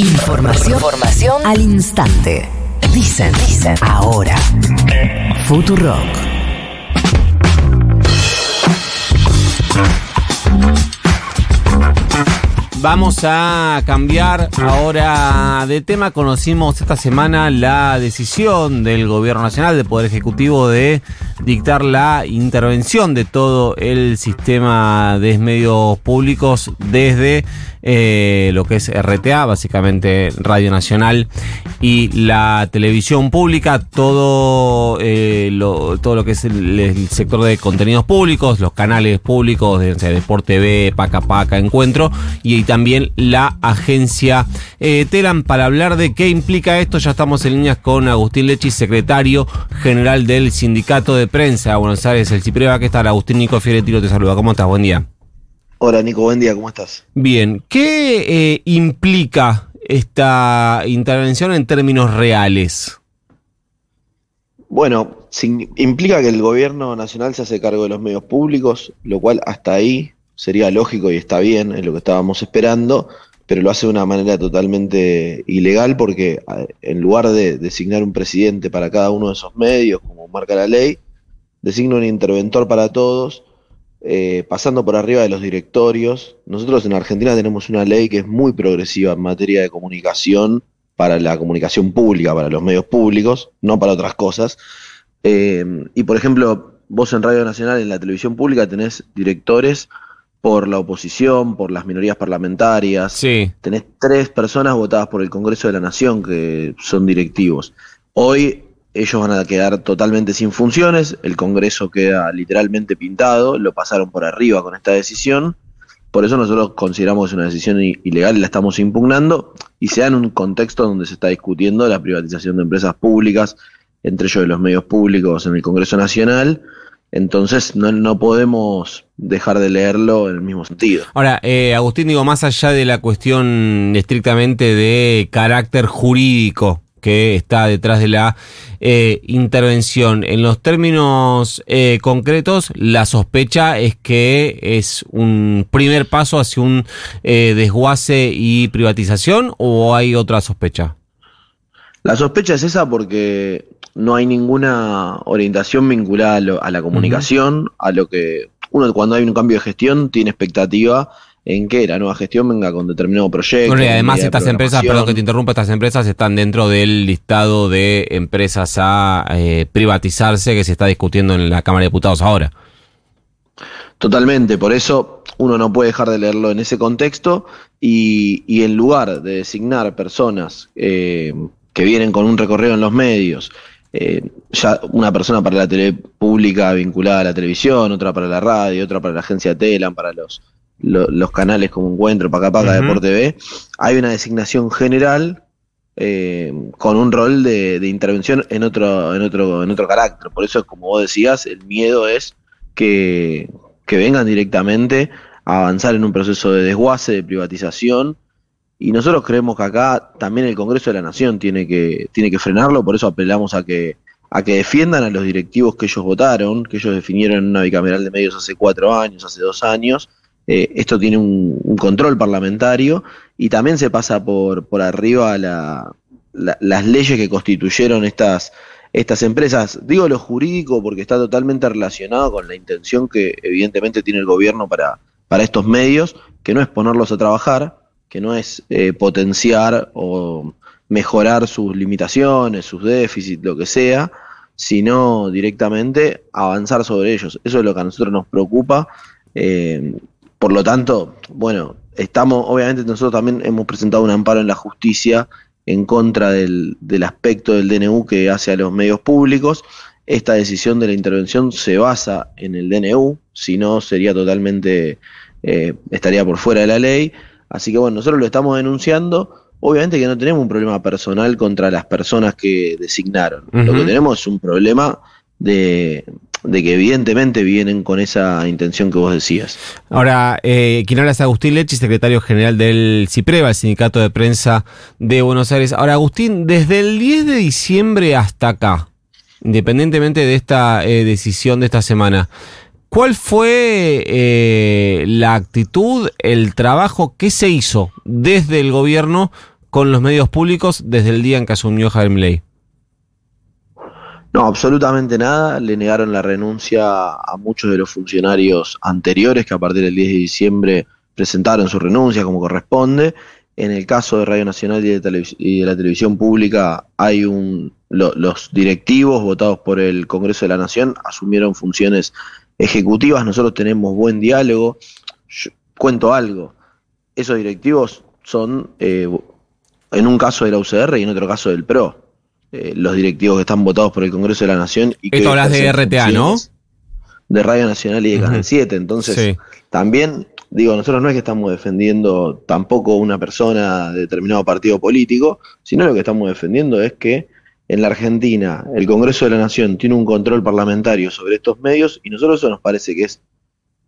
Información, Información al instante. Dicen, dicen, ahora. Futurock. Vamos a cambiar ahora de tema. Conocimos esta semana la decisión del Gobierno Nacional, del Poder Ejecutivo, de dictar la intervención de todo el sistema de medios públicos desde eh, lo que es RTA, básicamente Radio Nacional y la televisión pública, todo, eh, lo, todo lo que es el, el, sector de contenidos públicos, los canales públicos de, o sea, Deport TV, Paca Paca, Encuentro y también la agencia eh, Telam. Para hablar de qué implica esto, ya estamos en líneas con Agustín Lechi, secretario general del Sindicato de Prensa de Buenos Aires, el Cipreva. ¿Qué tal? Agustín Nico Fieretiro te saluda. ¿Cómo estás? Buen día. Hola Nico, buen día, ¿cómo estás? Bien, ¿qué eh, implica esta intervención en términos reales? Bueno, implica que el gobierno nacional se hace cargo de los medios públicos, lo cual hasta ahí sería lógico y está bien, es lo que estábamos esperando, pero lo hace de una manera totalmente ilegal porque en lugar de designar un presidente para cada uno de esos medios, como marca la ley, designa un interventor para todos eh, pasando por arriba de los directorios. Nosotros en Argentina tenemos una ley que es muy progresiva en materia de comunicación para la comunicación pública, para los medios públicos, no para otras cosas. Eh, y por ejemplo, vos en Radio Nacional, en la televisión pública, tenés directores por la oposición, por las minorías parlamentarias. Sí. Tenés tres personas votadas por el Congreso de la Nación que son directivos. Hoy ellos van a quedar totalmente sin funciones, el Congreso queda literalmente pintado, lo pasaron por arriba con esta decisión, por eso nosotros consideramos una decisión ilegal y la estamos impugnando, y se da en un contexto donde se está discutiendo la privatización de empresas públicas, entre ellos de los medios públicos en el Congreso Nacional, entonces no, no podemos dejar de leerlo en el mismo sentido. Ahora, eh, Agustín, digo, más allá de la cuestión estrictamente de carácter jurídico, que está detrás de la eh, intervención. En los términos eh, concretos, la sospecha es que es un primer paso hacia un eh, desguace y privatización o hay otra sospecha? La sospecha es esa porque no hay ninguna orientación vinculada a, lo, a la comunicación, uh -huh. a lo que uno cuando hay un cambio de gestión tiene expectativa en que la nueva gestión venga con determinado proyecto. Bueno, y además estas empresas, perdón que te interrumpa, estas empresas están dentro del listado de empresas a eh, privatizarse que se está discutiendo en la Cámara de Diputados ahora. Totalmente, por eso uno no puede dejar de leerlo en ese contexto y, y en lugar de designar personas eh, que vienen con un recorrido en los medios, eh, ya una persona para la tele pública vinculada a la televisión, otra para la radio, otra para la agencia Telam, para los lo, los canales como Encuentro, Paca Paca, uh -huh. Deporte TV, hay una designación general eh, con un rol de, de, intervención en otro, en otro, en otro carácter. Por eso, como vos decías, el miedo es que, que vengan directamente a avanzar en un proceso de desguace, de privatización. Y nosotros creemos que acá también el Congreso de la Nación tiene que, tiene que frenarlo, por eso apelamos a que, a que defiendan a los directivos que ellos votaron, que ellos definieron en una bicameral de medios hace cuatro años, hace dos años, eh, esto tiene un, control parlamentario y también se pasa por, por arriba la, la, las leyes que constituyeron estas, estas empresas. Digo lo jurídico porque está totalmente relacionado con la intención que evidentemente tiene el gobierno para, para estos medios, que no es ponerlos a trabajar, que no es eh, potenciar o mejorar sus limitaciones, sus déficits, lo que sea, sino directamente avanzar sobre ellos. Eso es lo que a nosotros nos preocupa. Eh, por lo tanto, bueno, estamos, obviamente nosotros también hemos presentado un amparo en la justicia en contra del, del, aspecto del DNU que hace a los medios públicos. Esta decisión de la intervención se basa en el DNU, si no sería totalmente, eh, estaría por fuera de la ley. Así que bueno, nosotros lo estamos denunciando. Obviamente que no tenemos un problema personal contra las personas que designaron. Uh -huh. Lo que tenemos es un problema de, de que evidentemente vienen con esa intención que vos decías. Ahora, eh, quien habla es Agustín Lechi, secretario general del CIPREVA, el Sindicato de Prensa de Buenos Aires. Ahora, Agustín, desde el 10 de diciembre hasta acá, independientemente de esta eh, decisión de esta semana, ¿cuál fue eh, la actitud, el trabajo que se hizo desde el gobierno con los medios públicos desde el día en que asumió Javier Milei. No, absolutamente nada. Le negaron la renuncia a muchos de los funcionarios anteriores que a partir del 10 de diciembre presentaron su renuncia como corresponde. En el caso de Radio Nacional y de, la televisión pública hay un los directivos votados por el Congreso de la Nación asumieron funciones ejecutivas. Nosotros tenemos buen diálogo. cuento algo. Esos directivos son, eh, en un caso de la UCR y en otro caso del PRO. Eh, los directivos que están votados por el Congreso de la Nación. Y Esto hablas de RTA, ¿no? De Radio Nacional y de Canal 7. Entonces, también, digo, nosotros no es que estamos defendiendo tampoco una persona de determinado partido político, sino lo que estamos defendiendo es que en la Argentina el Congreso de la Nación tiene un control parlamentario sobre estos medios y nosotros eso nos parece que es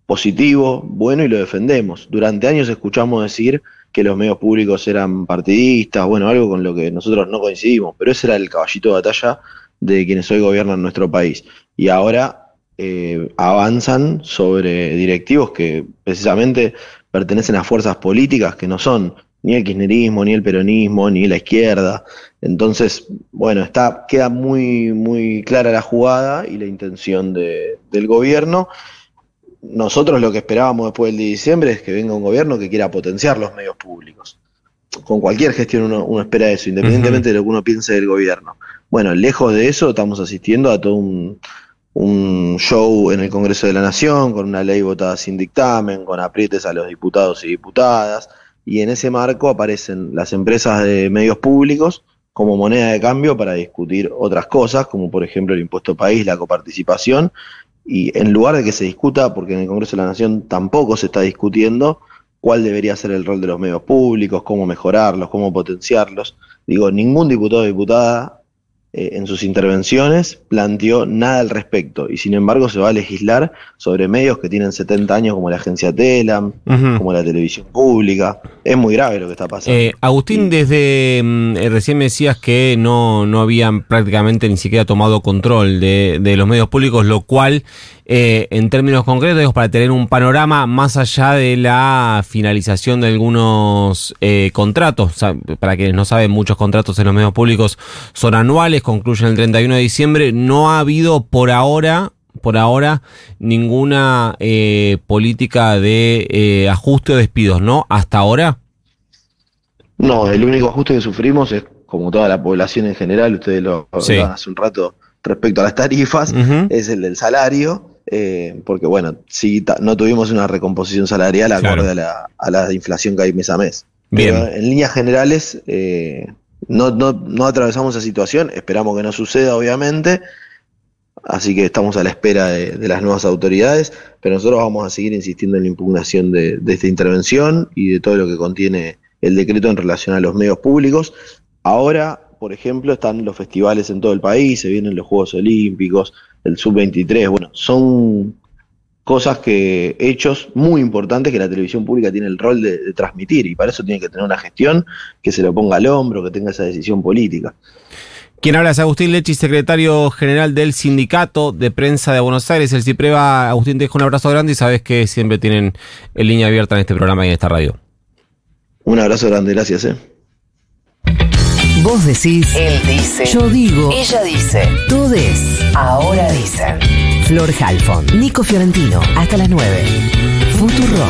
positivo, bueno y lo defendemos. Durante años escuchamos decir que los medios públicos eran partidistas, bueno, algo con lo que nosotros no coincidimos, pero ese era el caballito de batalla de quienes hoy gobiernan nuestro país. Y ahora eh, avanzan sobre directivos que precisamente pertenecen a fuerzas políticas que no son ni el kirchnerismo, ni el peronismo, ni la izquierda. Entonces, bueno, está, queda muy, muy clara la jugada y la intención de, del gobierno nosotros lo que esperábamos después del de diciembre es que venga un gobierno que quiera potenciar los medios públicos. Con cualquier gestión uno, espera eso, independientemente de lo que uno piense del gobierno. Bueno, lejos de eso estamos asistiendo a todo un, un show en el Congreso de la Nación, con una ley votada sin dictamen, con aprietes a los diputados y diputadas, y en ese marco aparecen las empresas de medios públicos como moneda de cambio para discutir otras cosas, como por ejemplo el impuesto país, la coparticipación, y en lugar de que se discuta, porque en el Congreso de la Nación tampoco se está discutiendo cuál debería ser el rol de los medios públicos, cómo mejorarlos, cómo potenciarlos. Digo, ningún diputado o diputada eh, en sus intervenciones planteó nada al respecto y sin embargo se va a legislar sobre medios que tienen 70 años como la agencia Telam, como la televisión pública. Es muy grave lo que está pasando. Eh, Agustín, desde mm, eh, recién me decías que no, no habían prácticamente ni siquiera tomado control de, de los medios públicos, lo cual eh, en términos concretos, para tener un panorama más allá de la finalización de algunos eh, contratos. para quienes no saben, muchos contratos en los medios públicos son anuales, concluyen el 31 de diciembre. No ha habido por ahora por ahora ninguna eh, política de ajuste o despidos, ¿no? Hasta ahora. No, el único ajuste que sufrimos es, como toda la población en general, ustedes lo hablaban hace un rato respecto a las tarifas, es el del salario. Eh, porque bueno, si no tuvimos una recomposición salarial acorde a, la, a, la, inflación que hay mes a mes. Pero en líneas generales eh, no, no, no, atravesamos esa situación, esperamos que no suceda obviamente, así que estamos a la espera de, las nuevas autoridades, pero nosotros vamos a seguir insistiendo en la impugnación de, de esta intervención y de todo lo que contiene el decreto en relación a los medios públicos. Ahora, por ejemplo, están los festivales en todo el país, se vienen los Juegos Olímpicos, el sub-23, bueno, son cosas que, hechos muy importantes que la televisión pública tiene el rol de, transmitir y para eso tiene que tener una gestión que se lo ponga al hombro, que tenga esa decisión política. Quien habla es Agustín Lechi, secretario general del Sindicato de Prensa de Buenos Aires, el CIPREVA. Agustín, te dejo un abrazo grande y sabes que siempre tienen en línea abierta en este programa y en esta radio. Un abrazo grande, gracias. Eh. Vos decís. Él dice. Yo digo. Ella dice. Todes. Ahora dicen. Flor Halfon. Nico Fiorentino. Hasta las 9. Futuro